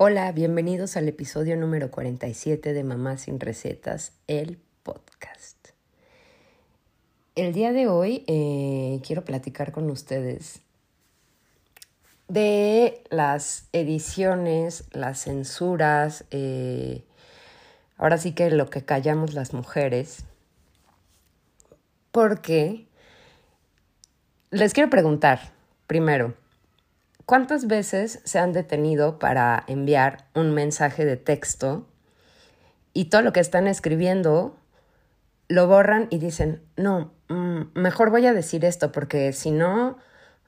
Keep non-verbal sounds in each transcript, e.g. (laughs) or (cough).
Hola, bienvenidos al episodio número 47 de Mamá sin Recetas, el podcast. El día de hoy eh, quiero platicar con ustedes de las ediciones, las censuras, eh, ahora sí que lo que callamos las mujeres, porque les quiero preguntar, primero, ¿Cuántas veces se han detenido para enviar un mensaje de texto y todo lo que están escribiendo lo borran y dicen, no, mm, mejor voy a decir esto porque si no,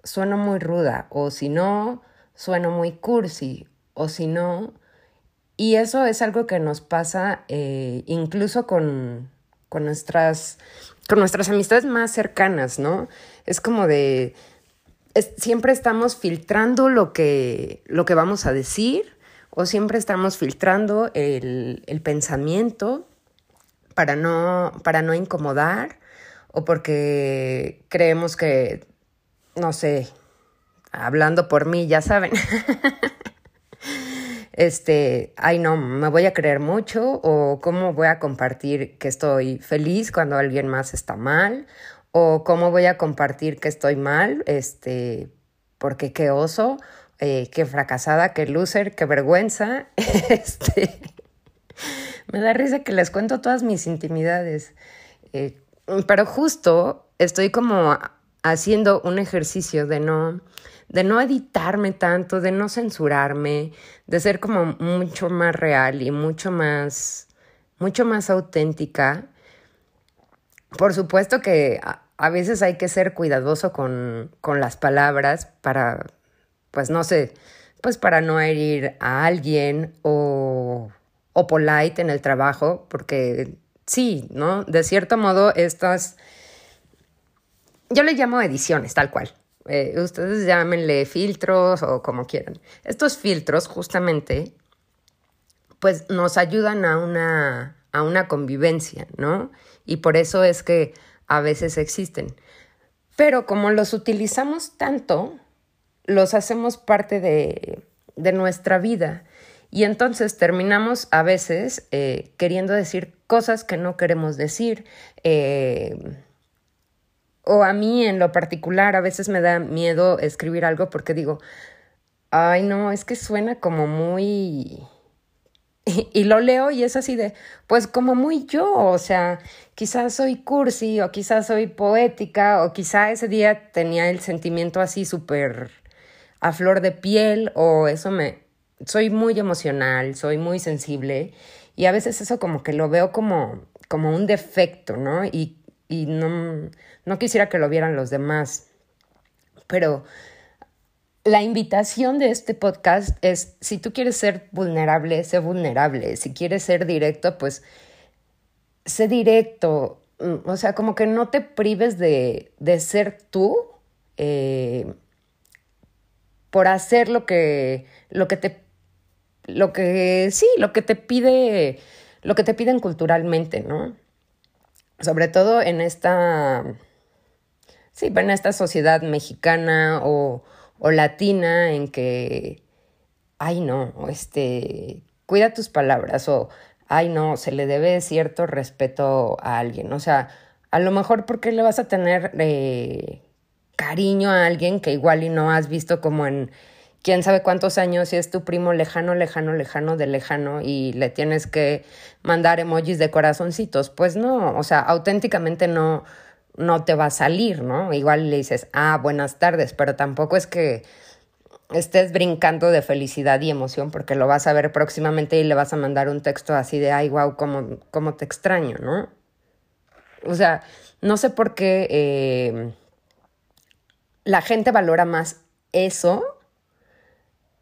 sueno muy ruda o si no, sueno muy cursi o si no... Y eso es algo que nos pasa eh, incluso con, con, nuestras, con nuestras amistades más cercanas, ¿no? Es como de, siempre estamos filtrando lo que, lo que vamos a decir o siempre estamos filtrando el, el pensamiento para no, para no incomodar o porque creemos que, no sé, hablando por mí, ya saben, (laughs) este, ay no, me voy a creer mucho o cómo voy a compartir que estoy feliz cuando alguien más está mal o cómo voy a compartir que estoy mal, este, porque qué oso, eh, qué fracasada, qué loser, qué vergüenza, (laughs) este, me da risa que les cuento todas mis intimidades, eh, pero justo estoy como haciendo un ejercicio de no, de no editarme tanto, de no censurarme, de ser como mucho más real y mucho más, mucho más auténtica por supuesto que a, veces hay que ser cuidadoso con, con, las palabras para, pues no sé, pues para no herir a alguien o, o polite en el trabajo, porque sí, ¿no? De cierto modo, estas, yo le llamo ediciones, tal cual. Eh, ustedes llámenle filtros o como quieran. Estos filtros justamente, pues nos ayudan a una, a una convivencia, ¿no? y por eso es que a veces existen. Pero como los utilizamos tanto, los hacemos parte de, de nuestra vida y entonces terminamos a veces eh, queriendo decir cosas que no queremos decir. Eh, o a mí en lo particular a veces me da miedo escribir algo porque digo, ay no, es que suena como muy y, lo leo y es así de, pues como muy yo, o sea, quizás soy cursi o quizás soy poética o quizá ese día tenía el sentimiento así súper a flor de piel o eso me, soy muy emocional, soy muy sensible y a veces eso como que lo veo como, como un defecto, ¿no? Y, y no, no quisiera que lo vieran los demás, pero la invitación de este podcast es, si tú quieres ser vulnerable, sé vulnerable. Si quieres ser directo, pues sé directo. Mm, o sea, como que no te prives de, de ser tú eh, por hacer lo que, lo que te, lo que, sí, lo que te pide, lo que te piden culturalmente, ¿no? Sobre todo en esta, sí, en esta sociedad mexicana o o latina en que, ay no, este, cuida tus palabras o, ay no, se le debe cierto respeto a alguien. O sea, a lo mejor porque le vas a tener eh, cariño a alguien que igual y no has visto como en quién sabe cuántos años, si es tu primo lejano, lejano, lejano de lejano y le tienes que mandar emojis de corazoncitos. Pues no, o sea, auténticamente no, no te va a salir, ¿no? Igual le dices, ah, buenas tardes, pero tampoco es que estés brincando de felicidad y emoción porque lo vas a ver próximamente y le vas a mandar un texto así de, ay, wow, cómo, cómo te extraño, ¿no? O sea, no sé por qué eh, la gente valora más eso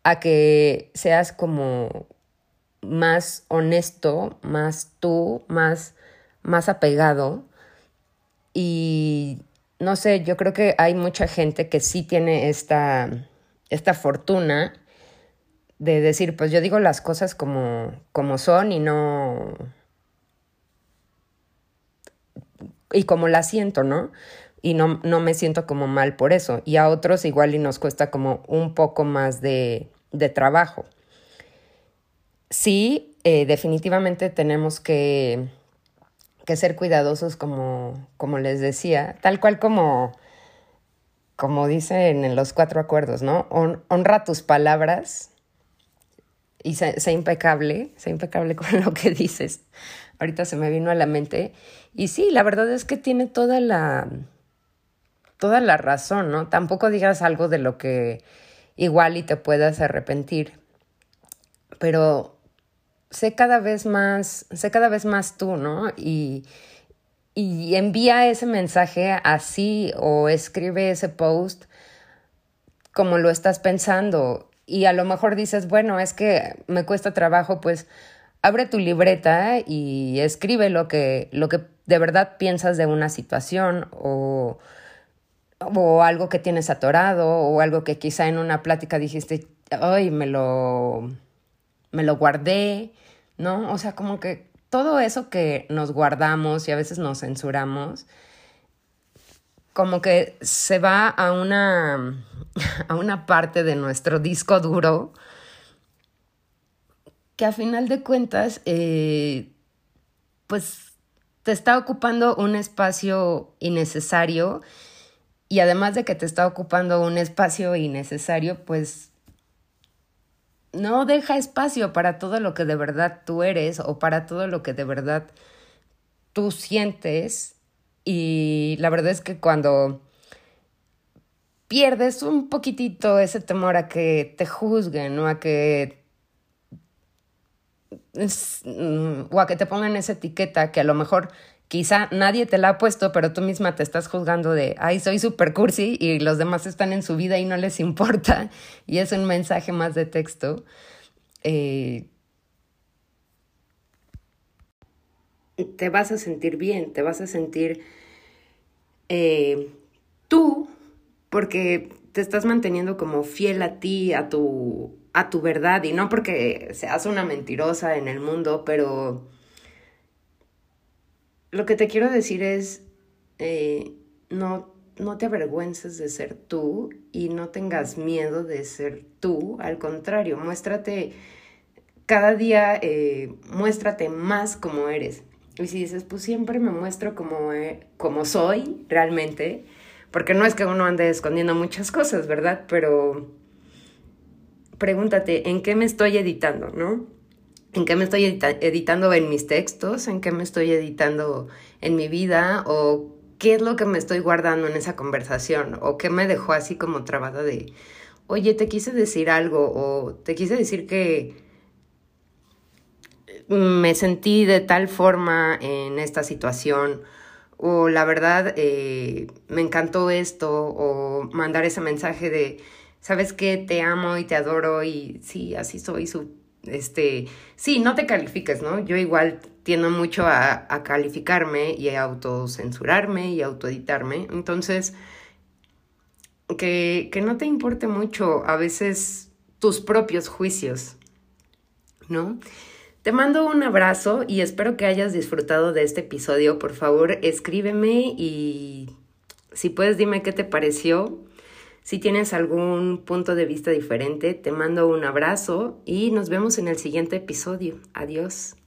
a que seas como más honesto, más tú, más, más apegado y no sé, yo creo que hay mucha gente que sí tiene esta, esta fortuna de decir, pues yo digo las cosas como, como son y no... y como las siento, ¿no? Y no, no me siento como mal por eso. Y a otros igual y nos cuesta como un poco más de, de trabajo. sí, eh, definitivamente tenemos que, que ser cuidadosos, como, como les decía, tal cual como, como dicen en los cuatro acuerdos, ¿no? honra tus palabras y sé, impecable, sé impecable (laughs) con lo que dices. Ahorita se me vino a la mente. Y sí, la verdad es que tiene toda la, toda la razón, ¿no? Tampoco digas algo de lo que igual y te puedas arrepentir. Pero sé cada vez más, sé cada vez más tú, ¿no? Y, y envía ese mensaje así o escribe ese post como lo estás pensando y a lo mejor dices, bueno, es que me cuesta trabajo, pues abre tu libreta y escribe lo que, lo que de verdad piensas de una situación o, o algo que tienes atorado o algo que quizá en una plática dijiste, ay, me lo, me lo guardé, ¿no? O sea, como que todo eso que nos guardamos y a veces nos censuramos, como que se va a una (laughs) a una parte de nuestro disco duro que a final de cuentas, eh, pues te está ocupando un espacio innecesario y además de que te está ocupando un espacio innecesario, pues no deja espacio para todo lo que de verdad tú eres o para todo lo que de verdad tú sientes. Y la verdad es que cuando pierdes un poquitito ese temor a que te juzguen o a que mm, o a que te pongan esa etiqueta que a lo mejor quizá nadie te la ha puesto, pero tú misma te estás juzgando de, ay, soy super cursi y los demás están en su vida y no les (laughs) importa, y es un mensaje más de texto. Eh, te vas a sentir bien, te vas a sentir eh, tú porque te estás manteniendo como fiel a ti, a tu, a tu verdad, y no porque seas una mentirosa en el mundo, pero lo que te quiero decir es, eh, no, no te avergüences de ser tú y no tengas miedo de ser tú, al contrario, muéstrate cada día, eh, muéstrate más como eres. Y si dices, pues siempre me muestro como, eh, como soy realmente, porque no es que uno ande escondiendo muchas cosas, ¿verdad? Pero pregúntate, ¿en qué me estoy editando, no? ¿En qué me estoy editando en mis textos? ¿En qué me estoy editando en mi vida? ¿O qué es lo que me estoy guardando en esa conversación? ¿O qué me dejó así como trabada de, oye, te quise decir algo? ¿O te quise decir que me sentí de tal forma en esta situación? o la verdad eh, me encantó esto, o mandar ese mensaje de, sabes qué, te amo y te adoro y sí, así soy, su, este, sí, no te califiques, ¿no? Yo igual tiendo mucho a, a calificarme y a autocensurarme y a autoeditarme, entonces, que, que no te importe mucho a veces tus propios juicios, ¿no? Te mando un abrazo y espero que hayas disfrutado de este episodio. Por favor, escríbeme y si puedes dime qué te pareció. Si tienes algún punto de vista diferente, te mando un abrazo y nos vemos en el siguiente episodio. Adiós.